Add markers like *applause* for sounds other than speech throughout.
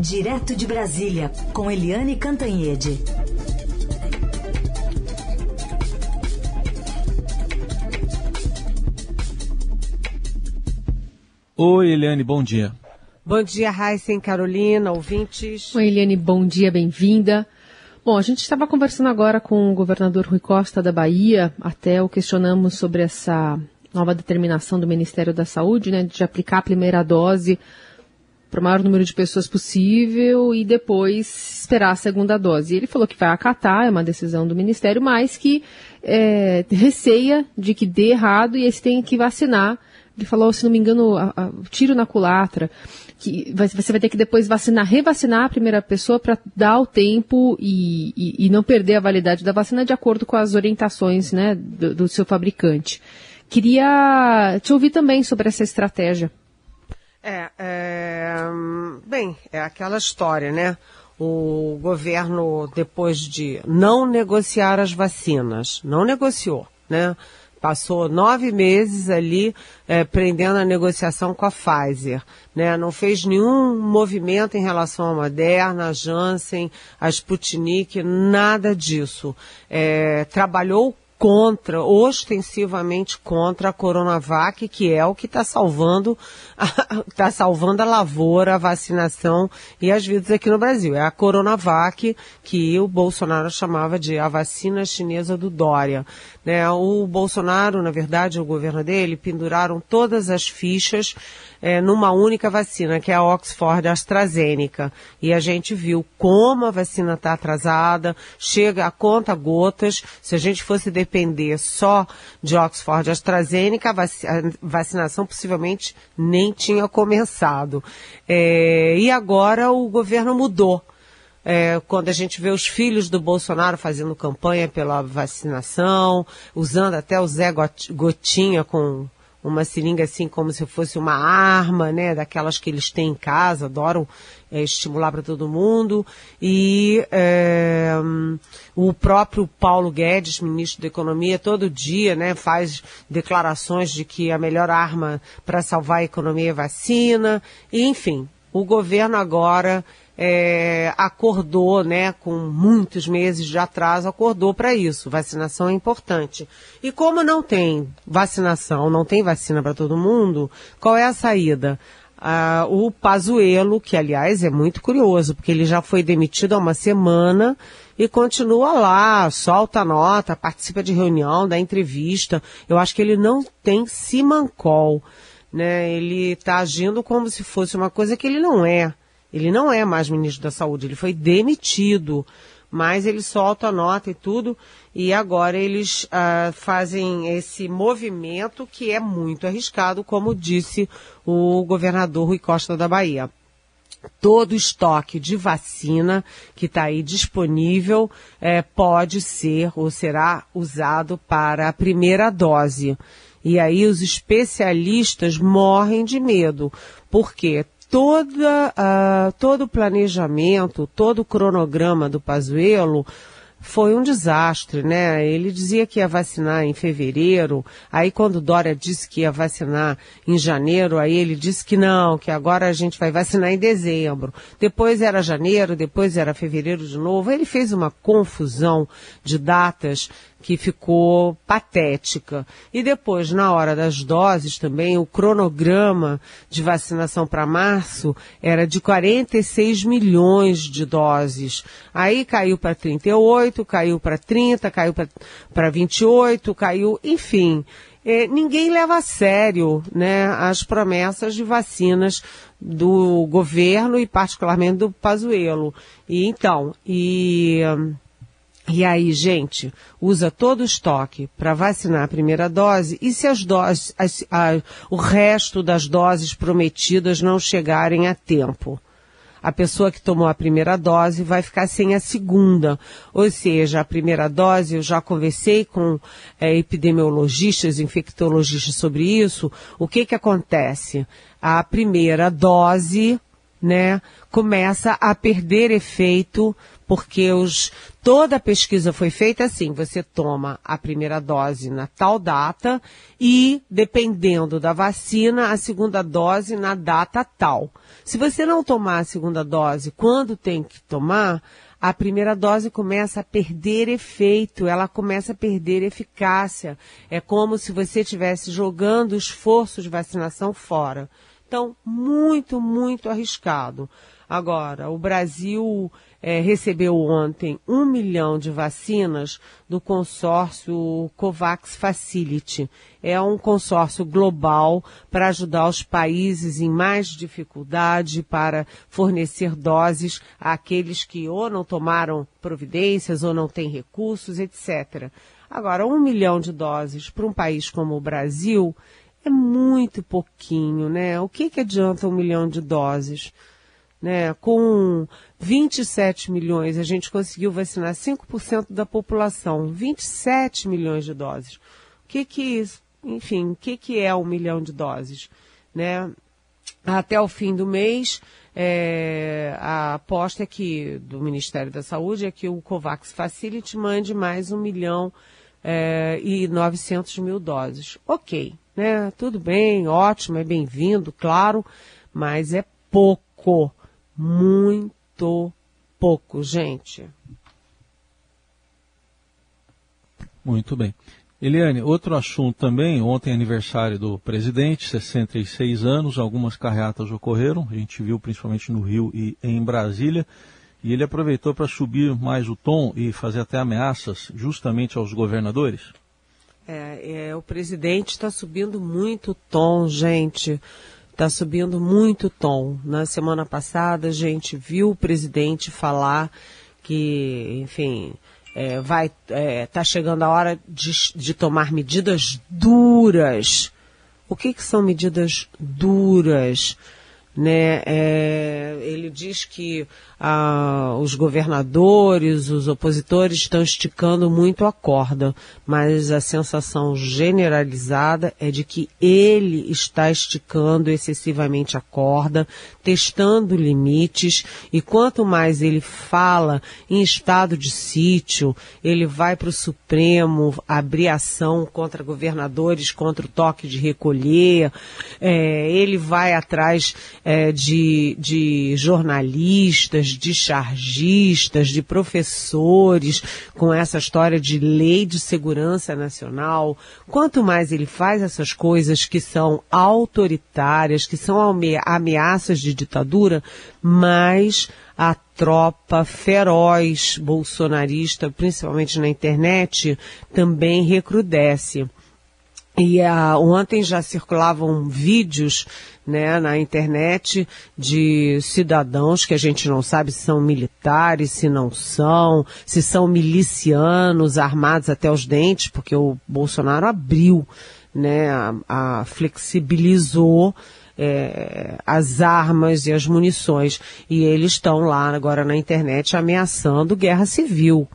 Direto de Brasília, com Eliane Cantanhede. Oi, Eliane, bom dia. Bom dia, Raíssa Carolina, ouvintes. Oi, Eliane, bom dia, bem-vinda. Bom, a gente estava conversando agora com o governador Rui Costa da Bahia, até o questionamos sobre essa nova determinação do Ministério da Saúde, né, de aplicar a primeira dose para o maior número de pessoas possível e depois esperar a segunda dose. Ele falou que vai acatar, é uma decisão do Ministério, mas que é, receia de que dê errado e eles têm que vacinar. Ele falou, se não me engano, a, a, tiro na culatra, que vai, você vai ter que depois vacinar, revacinar a primeira pessoa para dar o tempo e, e, e, não perder a validade da vacina de acordo com as orientações né, do, do seu fabricante. Queria te ouvir também sobre essa estratégia. É, é, bem, é aquela história, né? O governo, depois de não negociar as vacinas, não negociou, né? Passou nove meses ali é, prendendo a negociação com a Pfizer, né? Não fez nenhum movimento em relação à Moderna, à Janssen, à Sputnik, nada disso. É, trabalhou contra, ostensivamente contra a Coronavac, que é o que está salvando, está *laughs* salvando a lavoura, a vacinação e as vidas aqui no Brasil. É a Coronavac que o Bolsonaro chamava de a vacina chinesa do Dória. Né? O Bolsonaro, na verdade, o governo dele, penduraram todas as fichas é, numa única vacina, que é a Oxford AstraZeneca. E a gente viu como a vacina está atrasada, chega a conta gotas. Se a gente fosse depender só de Oxford AstraZeneca, a, vac a vacinação possivelmente nem tinha começado. É, e agora o governo mudou. É, quando a gente vê os filhos do Bolsonaro fazendo campanha pela vacinação, usando até o Zé Gotinha com uma seringa assim como se fosse uma arma, né, daquelas que eles têm em casa, adoram é, estimular para todo mundo. E é, o próprio Paulo Guedes, ministro da Economia, todo dia, né, faz declarações de que a melhor arma para salvar a economia é vacina. E, enfim, o governo agora é, acordou, né, com muitos meses de atraso, acordou para isso. Vacinação é importante. E como não tem vacinação, não tem vacina para todo mundo, qual é a saída? Ah, o Pazuello, que aliás é muito curioso, porque ele já foi demitido há uma semana e continua lá, solta nota, participa de reunião, dá entrevista. Eu acho que ele não tem simancol, né? Ele está agindo como se fosse uma coisa que ele não é. Ele não é mais ministro da Saúde, ele foi demitido, mas ele solta a nota e tudo, e agora eles uh, fazem esse movimento que é muito arriscado, como disse o governador Rui Costa da Bahia. Todo estoque de vacina que está aí disponível é, pode ser ou será usado para a primeira dose. E aí os especialistas morrem de medo, porque toda, uh, todo o planejamento, todo o cronograma do Pazuello foi um desastre, né? Ele dizia que ia vacinar em fevereiro, aí quando Dória disse que ia vacinar em janeiro, aí ele disse que não, que agora a gente vai vacinar em dezembro. Depois era janeiro, depois era fevereiro de novo. Ele fez uma confusão de datas que ficou patética. E depois, na hora das doses também, o cronograma de vacinação para março era de 46 milhões de doses. Aí caiu para 38, caiu para 30, caiu para 28, caiu, enfim. É, ninguém leva a sério né, as promessas de vacinas do governo e particularmente do Pazuello. E então, e e aí, gente, usa todo o estoque para vacinar a primeira dose e se as doses, as, a, o resto das doses prometidas não chegarem a tempo? A pessoa que tomou a primeira dose vai ficar sem a segunda. Ou seja, a primeira dose, eu já conversei com é, epidemiologistas, infectologistas sobre isso. O que que acontece? A primeira dose, né, começa a perder efeito porque os, toda a pesquisa foi feita assim, você toma a primeira dose na tal data e, dependendo da vacina, a segunda dose na data tal. Se você não tomar a segunda dose quando tem que tomar, a primeira dose começa a perder efeito, ela começa a perder eficácia. É como se você estivesse jogando o esforço de vacinação fora. Então, muito, muito arriscado. Agora, o Brasil é, recebeu ontem um milhão de vacinas do consórcio COVAX Facility. É um consórcio global para ajudar os países em mais dificuldade para fornecer doses àqueles que ou não tomaram providências ou não têm recursos, etc. Agora, um milhão de doses para um país como o Brasil é muito pouquinho, né? O que, que adianta um milhão de doses? Né? Com 27 milhões, a gente conseguiu vacinar 5% da população, 27 milhões de doses. O que que, enfim, o que que é um milhão de doses? Né? Até o fim do mês, é, a aposta é que, do Ministério da Saúde é que o COVAX Facility mande mais um milhão é, e 900 mil doses. Ok, né? Tudo bem, ótimo, é bem-vindo, claro, mas é pouco muito pouco, gente. Muito bem. Eliane, outro assunto também, ontem é aniversário do presidente, 66 anos, algumas carreatas ocorreram, a gente viu principalmente no Rio e em Brasília, e ele aproveitou para subir mais o tom e fazer até ameaças justamente aos governadores? É, é o presidente está subindo muito o tom, gente está subindo muito o tom. Na semana passada a gente viu o presidente falar que, enfim, é, vai, é, tá chegando a hora de, de tomar medidas duras. O que, que são medidas duras? Né? É, ele diz que ah, os governadores, os opositores estão esticando muito a corda, mas a sensação generalizada é de que ele está esticando excessivamente a corda, testando limites, e quanto mais ele fala em estado de sítio, ele vai para o Supremo abrir ação contra governadores, contra o toque de recolher, é, ele vai atrás é, de, de jornalistas, de chargistas, de professores, com essa história de lei de segurança nacional. Quanto mais ele faz essas coisas que são autoritárias, que são ameaças de ditadura, mais a tropa feroz bolsonarista, principalmente na internet, também recrudesce. E uh, ontem já circulavam vídeos né, na internet de cidadãos que a gente não sabe se são militares, se não são, se são milicianos armados até os dentes, porque o Bolsonaro abriu, né, a, a flexibilizou é, as armas e as munições. E eles estão lá agora na internet ameaçando guerra civil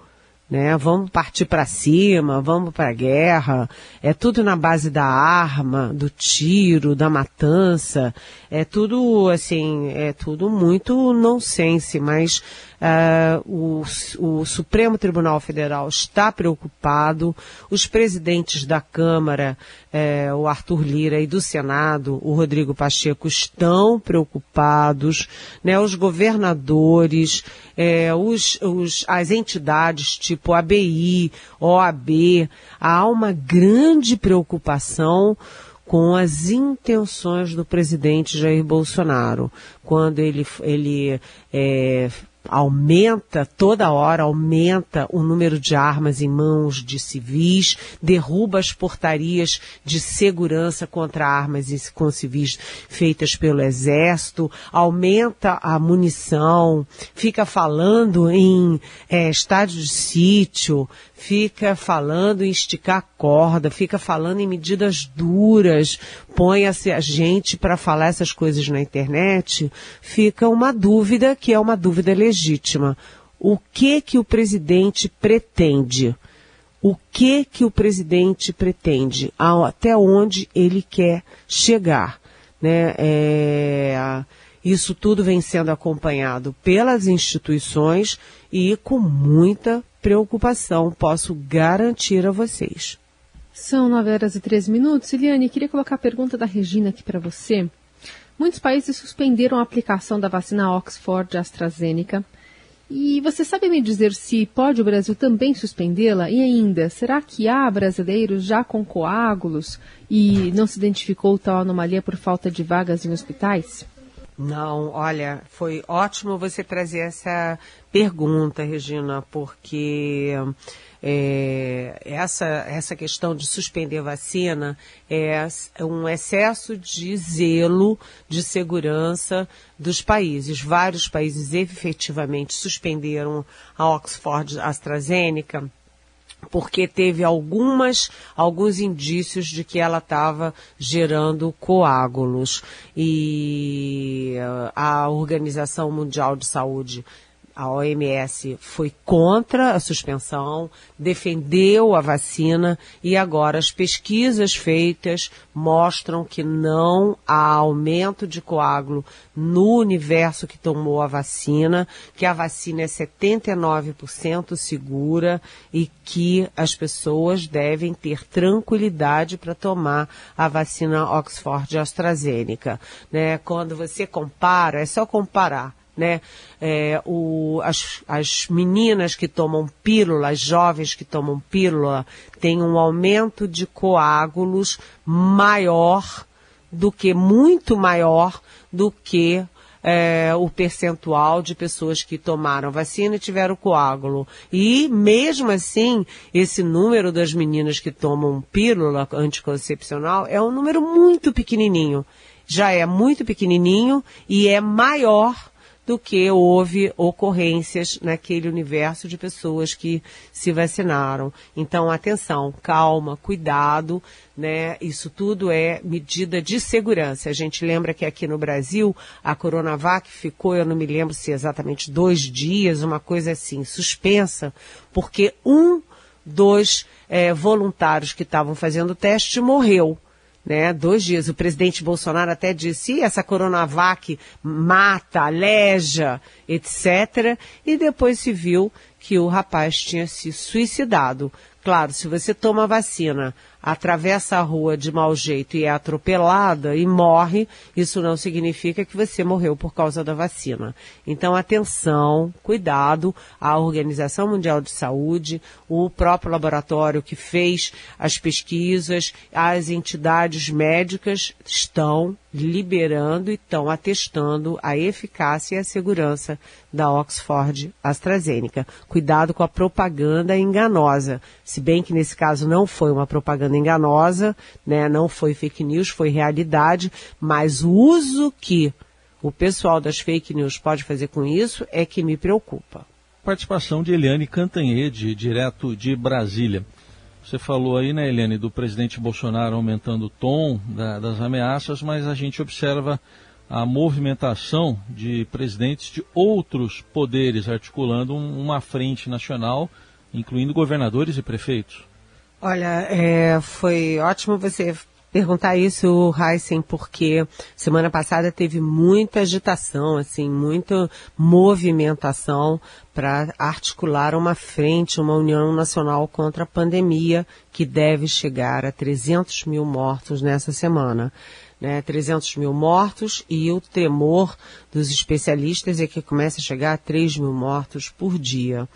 né? Vamos partir para cima, vamos para a guerra. É tudo na base da arma, do tiro, da matança. É tudo assim, é tudo muito nonsense, mas Uh, o, o, Supremo Tribunal Federal está preocupado, os presidentes da Câmara, eh, o Arthur Lira, e do Senado, o Rodrigo Pacheco, estão preocupados, né, os governadores, eh, os, os, as entidades tipo ABI, OAB, há uma grande preocupação com as intenções do presidente Jair Bolsonaro, quando ele, ele é, aumenta toda hora, aumenta o número de armas em mãos de civis, derruba as portarias de segurança contra armas com civis feitas pelo exército, aumenta a munição, fica falando em é, estádio de sítio, fica falando em esticar corda, fica falando em medidas duras, põe-se a gente para falar essas coisas na internet, fica uma dúvida que é uma dúvida legítima. O que que o presidente pretende? O que que o presidente pretende? Até onde ele quer chegar? Né? É Isso tudo vem sendo acompanhado pelas instituições e com muita preocupação, posso garantir a vocês. São 9 horas e 13 minutos. Eliane, queria colocar a pergunta da Regina aqui para você. Muitos países suspenderam a aplicação da vacina Oxford AstraZeneca. E você sabe me dizer se pode o Brasil também suspendê-la? E ainda, será que há brasileiros já com coágulos e não se identificou tal anomalia por falta de vagas em hospitais? Não, olha, foi ótimo você trazer essa pergunta, Regina, porque é, essa, essa questão de suspender vacina é um excesso de zelo de segurança dos países. Vários países efetivamente suspenderam a Oxford AstraZeneca porque teve algumas, alguns indícios de que ela estava gerando coágulos. E a Organização Mundial de Saúde a OMS foi contra a suspensão, defendeu a vacina e agora as pesquisas feitas mostram que não há aumento de coágulo no universo que tomou a vacina, que a vacina é 79% segura e que as pessoas devem ter tranquilidade para tomar a vacina Oxford AstraZeneca. Né? Quando você compara, é só comparar né? É, o, as, as meninas que tomam pílula, as jovens que tomam pílula, têm um aumento de coágulos maior do que, muito maior do que é, o percentual de pessoas que tomaram vacina e tiveram coágulo. E, mesmo assim, esse número das meninas que tomam pílula anticoncepcional é um número muito pequenininho. Já é muito pequenininho e é maior do que houve ocorrências naquele universo de pessoas que se vacinaram. Então, atenção, calma, cuidado, né? Isso tudo é medida de segurança. A gente lembra que aqui no Brasil a Coronavac ficou, eu não me lembro se exatamente dois dias, uma coisa assim, suspensa, porque um dos é, voluntários que estavam fazendo o teste morreu né? Dois dias. O presidente Bolsonaro até disse, essa Coronavac mata, aleja, etc. E depois se viu que o rapaz tinha se suicidado. Claro, se você toma vacina atravessa a rua de mau jeito e é atropelada e morre, isso não significa que você morreu por causa da vacina. Então, atenção, cuidado, a Organização Mundial de Saúde, o próprio laboratório que fez as pesquisas, as entidades médicas estão liberando e estão atestando a eficácia e a segurança da Oxford AstraZeneca. Cuidado com a propaganda enganosa. Se bem que nesse caso não foi uma propaganda enganosa, né? não foi fake news, foi realidade, mas o uso que o pessoal das fake news pode fazer com isso é que me preocupa. Participação de Eliane Cantanhede, direto de Brasília. Você falou aí, né, Eliane, do presidente Bolsonaro aumentando o tom da, das ameaças, mas a gente observa a movimentação de presidentes de outros poderes articulando um, uma frente nacional, incluindo governadores e prefeitos. Olha, é, foi ótimo você perguntar isso, Heisen, porque semana passada teve muita agitação, assim, muita movimentação para articular uma frente, uma união nacional contra a pandemia, que deve chegar a 300 mil mortos nessa semana. Né, 300 mil mortos e o tremor dos especialistas é que começa a chegar a 3 mil mortos por dia.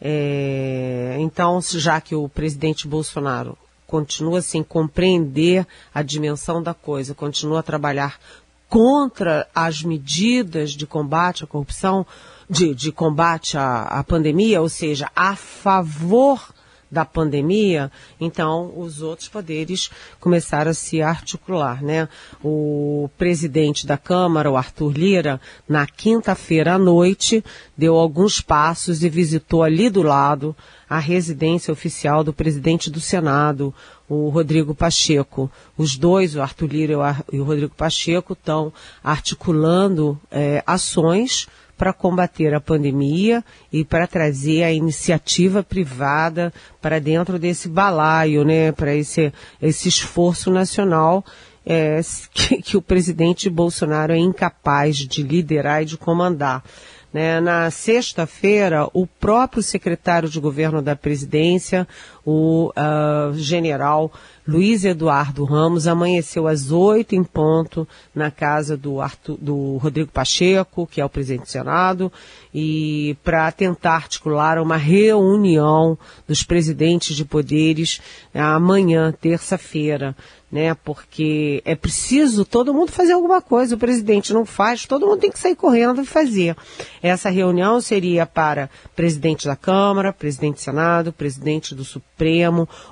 É, então, já que o presidente Bolsonaro continua sem compreender a dimensão da coisa, continua a trabalhar contra as medidas de combate à corrupção, de, de combate à, à pandemia, ou seja, a favor da pandemia, então os outros poderes começaram a se articular, né? O presidente da Câmara, o Arthur Lira, na quinta-feira à noite, deu alguns passos e visitou ali do lado a residência oficial do presidente do Senado, o Rodrigo Pacheco. Os dois, o Arthur Lira e o Rodrigo Pacheco, estão articulando é, ações para combater a pandemia e para trazer a iniciativa privada para dentro desse balaio, né, para esse, esse esforço nacional é, *laughs* que, que o presidente Bolsonaro é incapaz de liderar e de comandar. Né? Na sexta-feira, o próprio secretário de governo da presidência, o uh, general Luiz Eduardo Ramos, amanheceu às oito em ponto na casa do, Arthur, do Rodrigo Pacheco, que é o presidente do Senado, e para tentar articular uma reunião dos presidentes de poderes amanhã, terça-feira né? Porque é preciso todo mundo fazer alguma coisa. O presidente não faz, todo mundo tem que sair correndo e fazer. Essa reunião seria para presidente da Câmara, presidente do Senado, presidente do Supremo,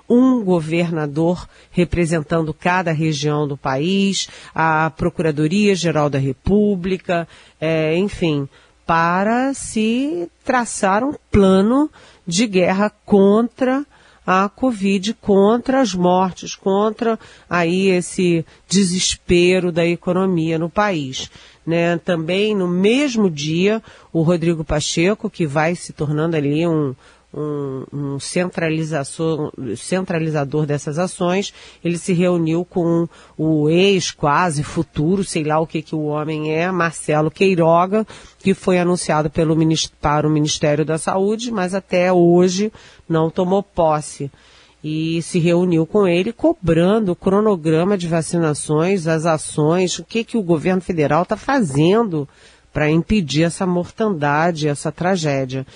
um governador representando cada região do país, a Procuradoria Geral da República, é, enfim, para se traçar um plano de guerra contra a Covid, contra as mortes, contra aí esse desespero da economia no país. Né? Também no mesmo dia, o Rodrigo Pacheco, que vai se tornando ali um, um, um centralizador, dessas ações, ele se reuniu com o ex, quase futuro, sei lá o que, que o homem é, Marcelo Queiroga, que foi anunciado pelo, para o Ministério da Saúde, mas até hoje não tomou posse e se reuniu com ele cobrando o cronograma de vacinações, as ações, o que, que o governo federal está fazendo para impedir essa mortandade, essa tragédia.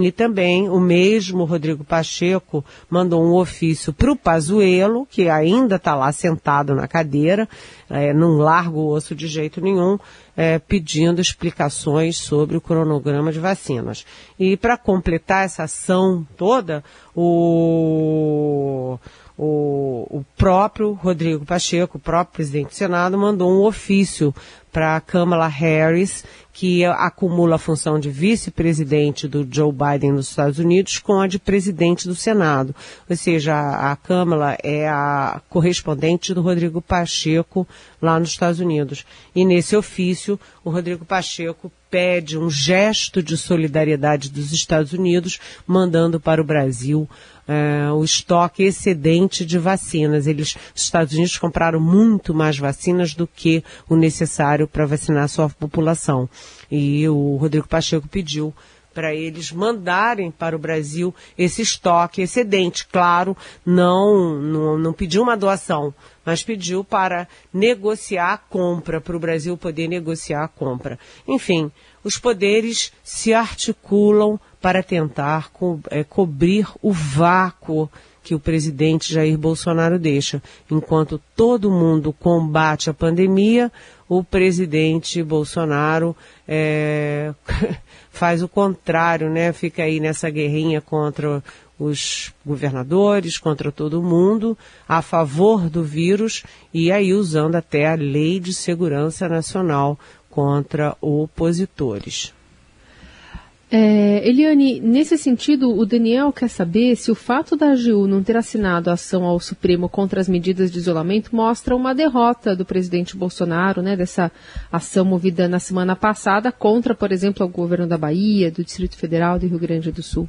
E também o mesmo Rodrigo Pacheco mandou um ofício para o Pazuello, que ainda está lá sentado na cadeira, é, não larga o osso de jeito nenhum, é, pedindo explicações sobre o cronograma de vacinas. E para completar essa ação toda, o o, o próprio Rodrigo Pacheco, o próprio presidente do Senado, mandou um ofício para Kamala Harris, que acumula a função de vice-presidente do Joe Biden nos Estados Unidos com a de presidente do Senado. Ou seja, a, a Kamala é a correspondente do Rodrigo Pacheco lá nos Estados Unidos. E nesse ofício, o Rodrigo Pacheco pede um gesto de solidariedade dos Estados Unidos, mandando para o Brasil uh, o estoque excedente de vacinas. Eles, os Estados Unidos compraram muito mais vacinas do que o necessário para vacinar a sua população. E o Rodrigo Pacheco pediu para eles mandarem para o Brasil esse estoque excedente. Claro, não, não, não pediu uma doação, mas pediu para negociar a compra, para o Brasil poder negociar a compra. Enfim, os poderes se articulam para tentar co é, cobrir o vácuo que o presidente Jair Bolsonaro deixa. Enquanto todo mundo combate a pandemia, o presidente Bolsonaro é, *laughs* faz o contrário, né? Fica aí nessa guerrinha contra os governadores, contra todo mundo, a favor do vírus e aí usando até a Lei de Segurança Nacional contra opositores. É, Eliane, nesse sentido, o Daniel quer saber se o fato da AGU não ter assinado a ação ao Supremo contra as medidas de isolamento mostra uma derrota do presidente Bolsonaro, né, dessa ação movida na semana passada contra, por exemplo, o governo da Bahia, do Distrito Federal do Rio Grande do Sul.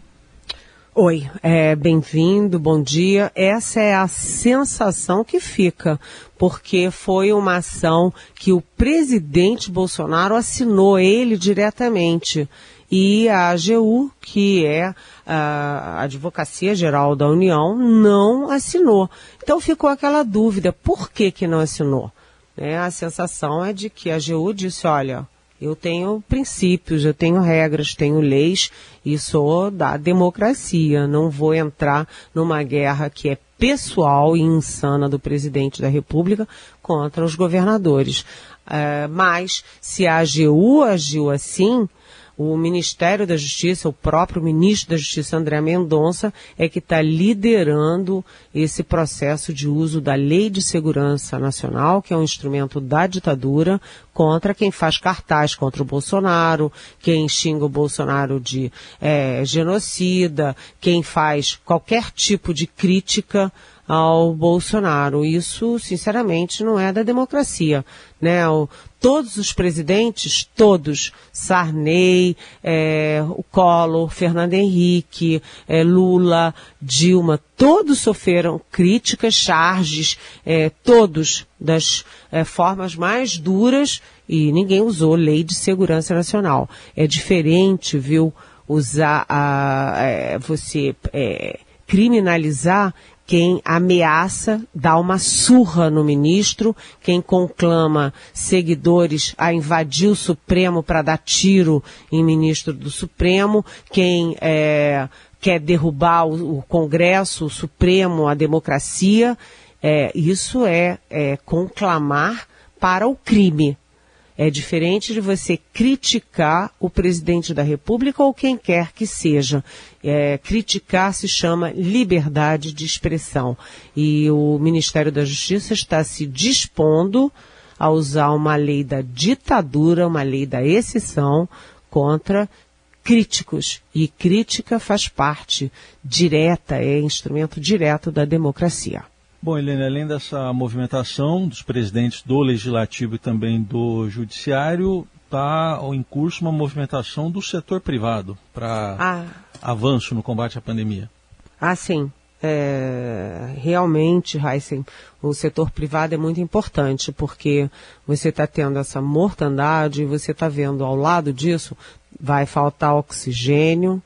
Oi, é, bem-vindo, bom dia. Essa é a sensação que fica, porque foi uma ação que o presidente Bolsonaro assinou ele diretamente e a AGU, que é a Advocacia Geral da União, não assinou. Então ficou aquela dúvida, por que que não assinou? É, a sensação é de que a AGU disse, olha, eu tenho princípios, eu tenho regras, tenho leis e sou da democracia. Não vou entrar numa guerra que é pessoal e insana do presidente da República contra os governadores. Uh, mas se a AGU agiu assim, o Ministério da Justiça, o próprio ministro da Justiça, André Mendonça, é que está liderando esse processo de uso da Lei de Segurança Nacional, que é um instrumento da ditadura, contra quem faz cartaz contra o Bolsonaro, quem xinga o Bolsonaro de é, genocida, quem faz qualquer tipo de crítica ao Bolsonaro. Isso, sinceramente, não é da democracia. Né? O, todos os presidentes, todos, Sarney, é, o Collor, Fernando Henrique, é, Lula, Dilma, todos sofreram críticas, charges, é, todos das é, formas mais duras e ninguém usou lei de segurança nacional. É diferente, viu, usar a, é, você é, criminalizar quem ameaça dar uma surra no ministro, quem conclama seguidores a invadir o Supremo para dar tiro em ministro do Supremo, quem é, quer derrubar o, o, Congresso, o Supremo, a democracia. É, isso é, é conclamar para o crime. É diferente de você criticar o presidente da República ou quem quer que seja. É, criticar se chama liberdade de expressão. E o Ministério da Justiça está se dispondo a usar uma lei da ditadura, uma lei da exceção contra críticos. E crítica faz parte direta, é instrumento direto da democracia. Bom, Helena, além dessa movimentação dos presidentes do Legislativo e também do Judiciário, está em curso uma movimentação do setor privado para ah. avanço no combate à pandemia. Ah, sim. É, realmente, Heisen, o setor privado é muito importante, porque você está tendo essa mortandade e você está vendo ao lado disso, vai faltar oxigênio,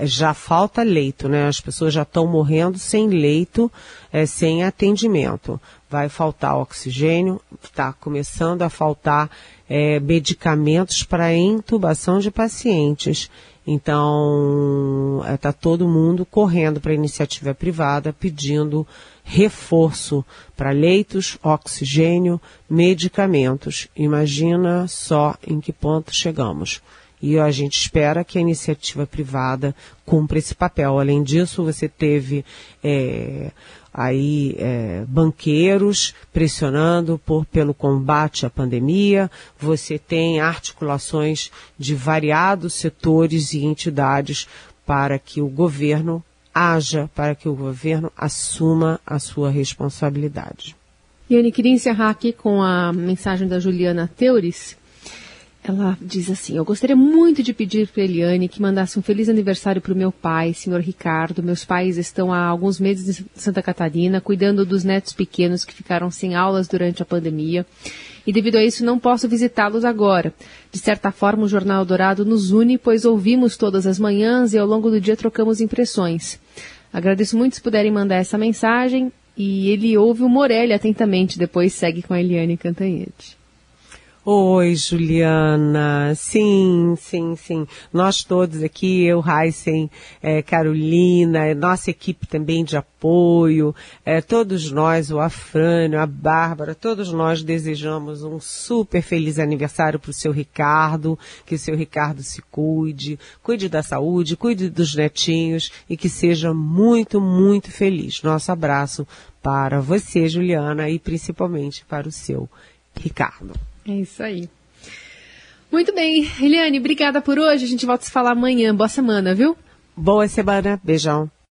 já falta leito, né? As pessoas já estão morrendo sem leito, é, sem atendimento. Vai faltar oxigênio, está começando a faltar é, medicamentos para intubação de pacientes. Então, está é, todo mundo correndo para a iniciativa privada pedindo reforço para leitos, oxigênio, medicamentos. Imagina só em que ponto chegamos. E a gente espera que a iniciativa privada cumpra esse papel. Além disso, você teve é, aí é, banqueiros pressionando por, pelo combate à pandemia, você tem articulações de variados setores e entidades para que o governo haja, para que o governo assuma a sua responsabilidade. Yane, queria encerrar aqui com a mensagem da Juliana Teures, ela diz assim: Eu gostaria muito de pedir para Eliane que mandasse um feliz aniversário para o meu pai, senhor Ricardo. Meus pais estão há alguns meses em Santa Catarina, cuidando dos netos pequenos que ficaram sem aulas durante a pandemia. E devido a isso não posso visitá-los agora. De certa forma, o Jornal Dourado nos une, pois ouvimos todas as manhãs e ao longo do dia trocamos impressões. Agradeço muito se puderem mandar essa mensagem. E ele ouve o Morelli atentamente, depois segue com a Eliane Cantanhete. Oi, Juliana. Sim, sim, sim. Nós todos aqui, eu, Heisen, é, Carolina, nossa equipe também de apoio, é, todos nós, o Afrânio, a Bárbara, todos nós desejamos um super feliz aniversário para o seu Ricardo, que o seu Ricardo se cuide, cuide da saúde, cuide dos netinhos e que seja muito, muito feliz. Nosso abraço para você, Juliana, e principalmente para o seu Ricardo. É isso aí. Muito bem, Eliane, obrigada por hoje. A gente volta a se falar amanhã. Boa semana, viu? Boa semana. Beijão.